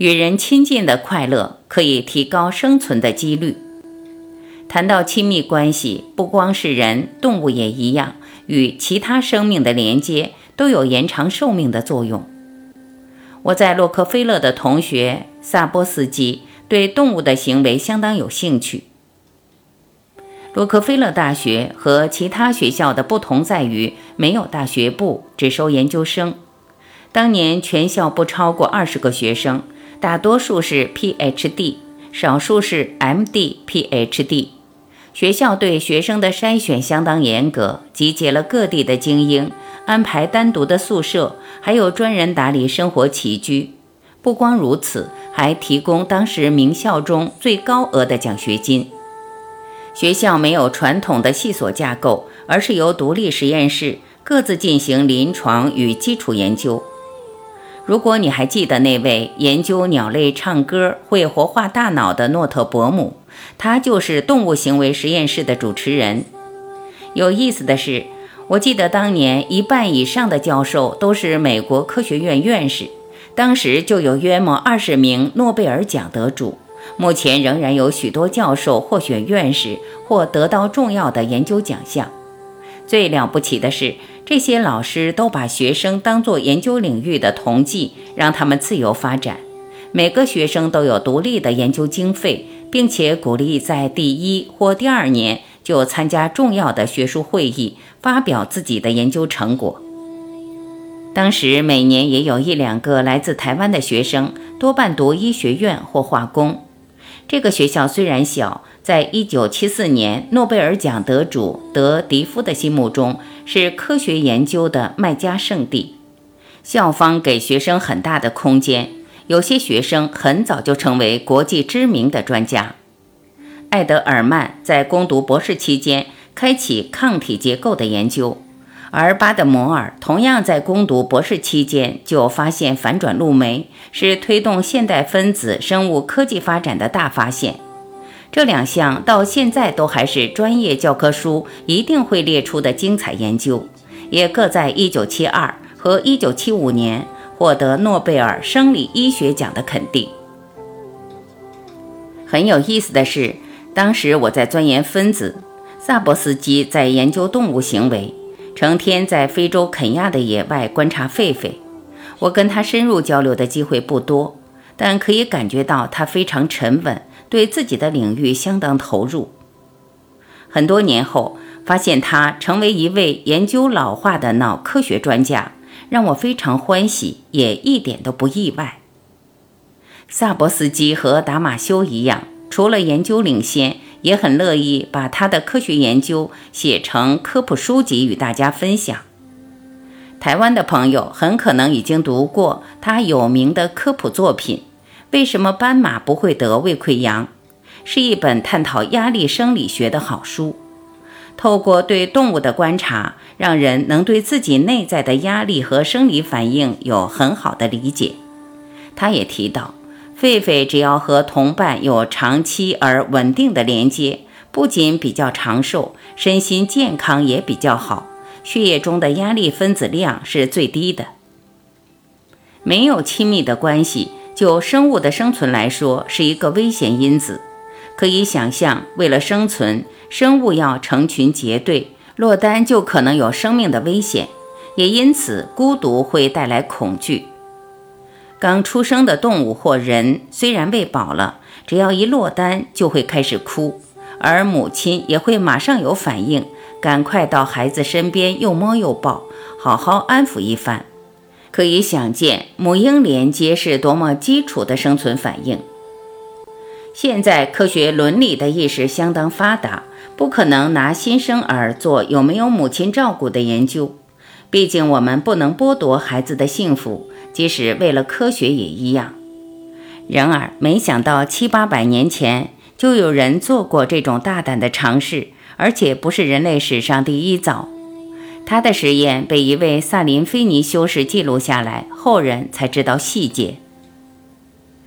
与人亲近的快乐可以提高生存的几率。谈到亲密关系，不光是人，动物也一样，与其他生命的连接都有延长寿命的作用。我在洛克菲勒的同学萨波斯基对动物的行为相当有兴趣。洛克菲勒大学和其他学校的不同在于，没有大学部，只收研究生。当年全校不超过二十个学生，大多数是 Ph.D，少数是 M.D、Ph.D。学校对学生的筛选相当严格，集结了各地的精英，安排单独的宿舍，还有专人打理生活起居。不光如此，还提供当时名校中最高额的奖学金。学校没有传统的系所架构，而是由独立实验室各自进行临床与基础研究。如果你还记得那位研究鸟类唱歌会活化大脑的诺特伯姆，他就是动物行为实验室的主持人。有意思的是，我记得当年一半以上的教授都是美国科学院院士，当时就有约莫二十名诺贝尔奖得主。目前仍然有许多教授获选院士或得到重要的研究奖项。最了不起的是。这些老师都把学生当作研究领域的同济，让他们自由发展。每个学生都有独立的研究经费，并且鼓励在第一或第二年就参加重要的学术会议，发表自己的研究成果。当时每年也有一两个来自台湾的学生，多半读医学院或化工。这个学校虽然小，在一九七四年诺贝尔奖得主德迪夫的心目中。是科学研究的麦加圣地，校方给学生很大的空间，有些学生很早就成为国际知名的专家。艾德尔曼在攻读博士期间开启抗体结构的研究，而巴德摩尔同样在攻读博士期间就发现反转录酶，是推动现代分子生物科技发展的大发现。这两项到现在都还是专业教科书一定会列出的精彩研究，也各在1972和1975年获得诺贝尔生理医学奖的肯定。很有意思的是，当时我在钻研分子，萨博斯基在研究动物行为，成天在非洲肯亚的野外观察狒狒。我跟他深入交流的机会不多，但可以感觉到他非常沉稳。对自己的领域相当投入。很多年后，发现他成为一位研究老化的脑科学专家，让我非常欢喜，也一点都不意外。萨博斯基和达马修一样，除了研究领先，也很乐意把他的科学研究写成科普书籍与大家分享。台湾的朋友很可能已经读过他有名的科普作品。为什么斑马不会得胃溃疡？是一本探讨压力生理学的好书。透过对动物的观察，让人能对自己内在的压力和生理反应有很好的理解。他也提到，狒狒只要和同伴有长期而稳定的连接，不仅比较长寿，身心健康也比较好，血液中的压力分子量是最低的。没有亲密的关系。就生物的生存来说，是一个危险因子。可以想象，为了生存，生物要成群结队，落单就可能有生命的危险。也因此，孤独会带来恐惧。刚出生的动物或人虽然喂饱了，只要一落单就会开始哭，而母亲也会马上有反应，赶快到孩子身边又摸又抱，好好安抚一番。可以想见，母婴连接是多么基础的生存反应。现在科学伦理的意识相当发达，不可能拿新生儿做有没有母亲照顾的研究。毕竟我们不能剥夺孩子的幸福，即使为了科学也一样。然而，没想到七八百年前就有人做过这种大胆的尝试，而且不是人类史上第一遭。他的实验被一位萨林菲尼修士记录下来，后人才知道细节。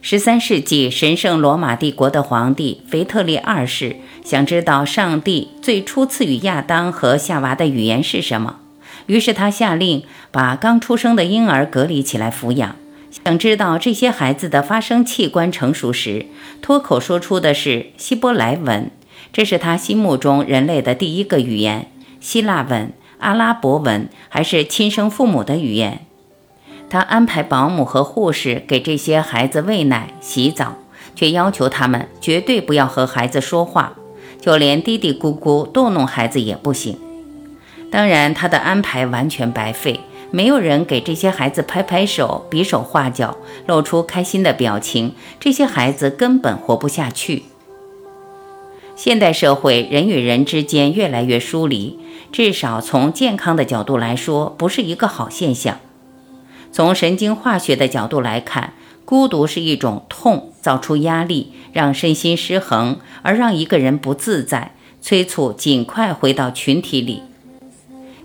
十三世纪，神圣罗马帝国的皇帝腓特烈二世想知道上帝最初赐予亚当和夏娃的语言是什么，于是他下令把刚出生的婴儿隔离起来抚养，想知道这些孩子的发声器官成熟时，脱口说出的是希伯来文，这是他心目中人类的第一个语言，希腊文。阿拉伯文还是亲生父母的语言。他安排保姆和护士给这些孩子喂奶、洗澡，却要求他们绝对不要和孩子说话，就连嘀嘀咕咕逗弄孩子也不行。当然，他的安排完全白费，没有人给这些孩子拍拍手、比手画脚，露出开心的表情，这些孩子根本活不下去。现代社会，人与人之间越来越疏离。至少从健康的角度来说，不是一个好现象。从神经化学的角度来看，孤独是一种痛，造出压力，让身心失衡，而让一个人不自在，催促尽快回到群体里。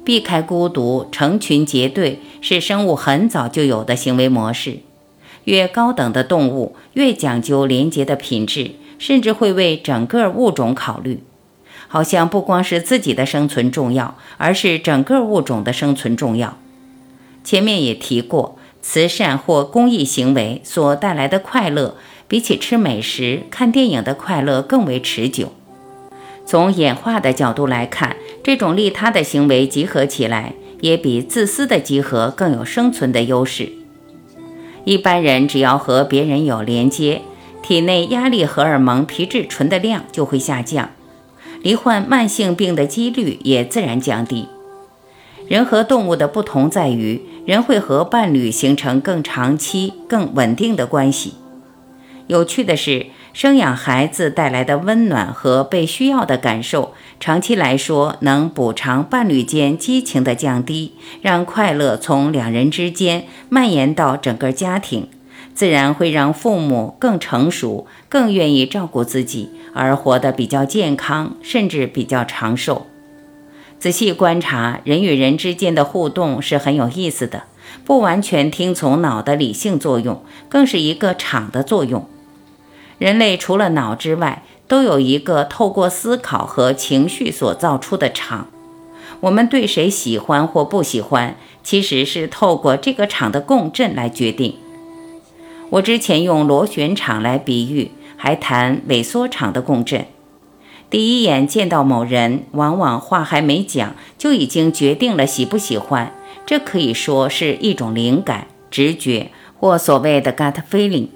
避开孤独，成群结队，是生物很早就有的行为模式。越高等的动物，越讲究连结的品质，甚至会为整个物种考虑。好像不光是自己的生存重要，而是整个物种的生存重要。前面也提过，慈善或公益行为所带来的快乐，比起吃美食、看电影的快乐更为持久。从演化的角度来看，这种利他的行为集合起来，也比自私的集合更有生存的优势。一般人只要和别人有连接，体内压力荷尔蒙皮质醇的量就会下降。罹患慢性病的几率也自然降低。人和动物的不同在于，人会和伴侣形成更长期、更稳定的关系。有趣的是，生养孩子带来的温暖和被需要的感受，长期来说能补偿伴侣间激情的降低，让快乐从两人之间蔓延到整个家庭。自然会让父母更成熟，更愿意照顾自己，而活得比较健康，甚至比较长寿。仔细观察，人与人之间的互动是很有意思的，不完全听从脑的理性作用，更是一个场的作用。人类除了脑之外，都有一个透过思考和情绪所造出的场。我们对谁喜欢或不喜欢，其实是透过这个场的共振来决定。我之前用螺旋场来比喻，还谈萎缩场的共振。第一眼见到某人，往往话还没讲，就已经决定了喜不喜欢。这可以说是一种灵感、直觉，或所谓的 gut feeling。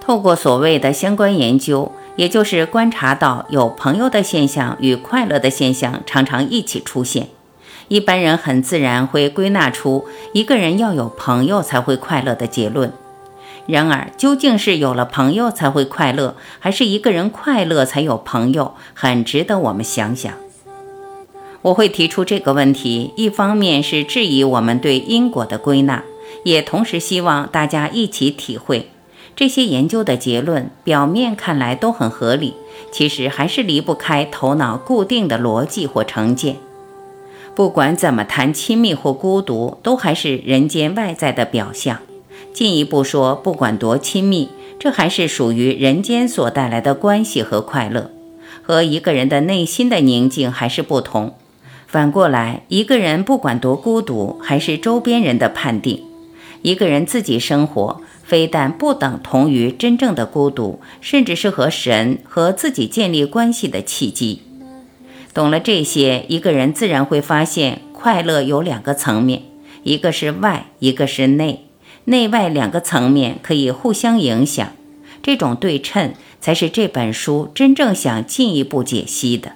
透过所谓的相关研究，也就是观察到有朋友的现象与快乐的现象常常一起出现，一般人很自然会归纳出一个人要有朋友才会快乐的结论。然而，究竟是有了朋友才会快乐，还是一个人快乐才有朋友，很值得我们想想。我会提出这个问题，一方面是质疑我们对因果的归纳，也同时希望大家一起体会，这些研究的结论表面看来都很合理，其实还是离不开头脑固定的逻辑或成见。不管怎么谈亲密或孤独，都还是人间外在的表象。进一步说，不管多亲密，这还是属于人间所带来的关系和快乐，和一个人的内心的宁静还是不同。反过来，一个人不管多孤独，还是周边人的判定。一个人自己生活，非但不等同于真正的孤独，甚至是和神和自己建立关系的契机。懂了这些，一个人自然会发现，快乐有两个层面，一个是外，一个是内。内外两个层面可以互相影响，这种对称才是这本书真正想进一步解析的。